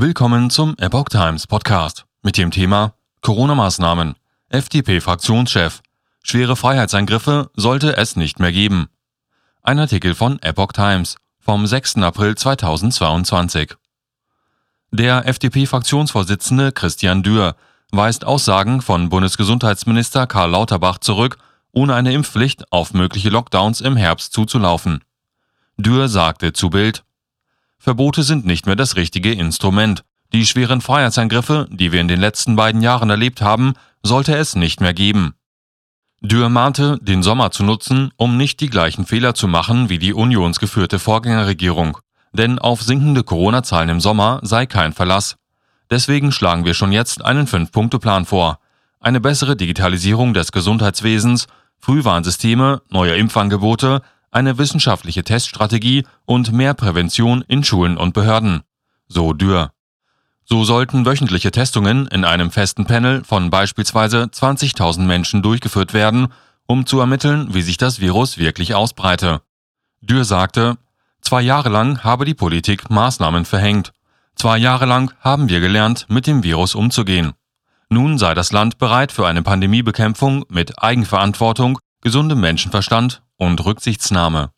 Willkommen zum Epoch Times Podcast mit dem Thema Corona-Maßnahmen. FDP-Fraktionschef. Schwere Freiheitseingriffe sollte es nicht mehr geben. Ein Artikel von Epoch Times vom 6. April 2022. Der FDP-Fraktionsvorsitzende Christian Dürr weist Aussagen von Bundesgesundheitsminister Karl Lauterbach zurück, ohne eine Impfpflicht auf mögliche Lockdowns im Herbst zuzulaufen. Dürr sagte zu Bild, Verbote sind nicht mehr das richtige Instrument. Die schweren Freiheitseingriffe, die wir in den letzten beiden Jahren erlebt haben, sollte es nicht mehr geben. Dürr mahnte, den Sommer zu nutzen, um nicht die gleichen Fehler zu machen wie die unionsgeführte Vorgängerregierung. Denn auf sinkende Corona-Zahlen im Sommer sei kein Verlass. Deswegen schlagen wir schon jetzt einen Fünf-Punkte-Plan vor. Eine bessere Digitalisierung des Gesundheitswesens, Frühwarnsysteme, neue Impfangebote, eine wissenschaftliche Teststrategie und mehr Prävention in Schulen und Behörden. So Dürr. So sollten wöchentliche Testungen in einem festen Panel von beispielsweise 20.000 Menschen durchgeführt werden, um zu ermitteln, wie sich das Virus wirklich ausbreite. Dürr sagte, zwei Jahre lang habe die Politik Maßnahmen verhängt. Zwei Jahre lang haben wir gelernt, mit dem Virus umzugehen. Nun sei das Land bereit für eine Pandemiebekämpfung mit Eigenverantwortung, gesundem Menschenverstand und Rücksichtsnahme.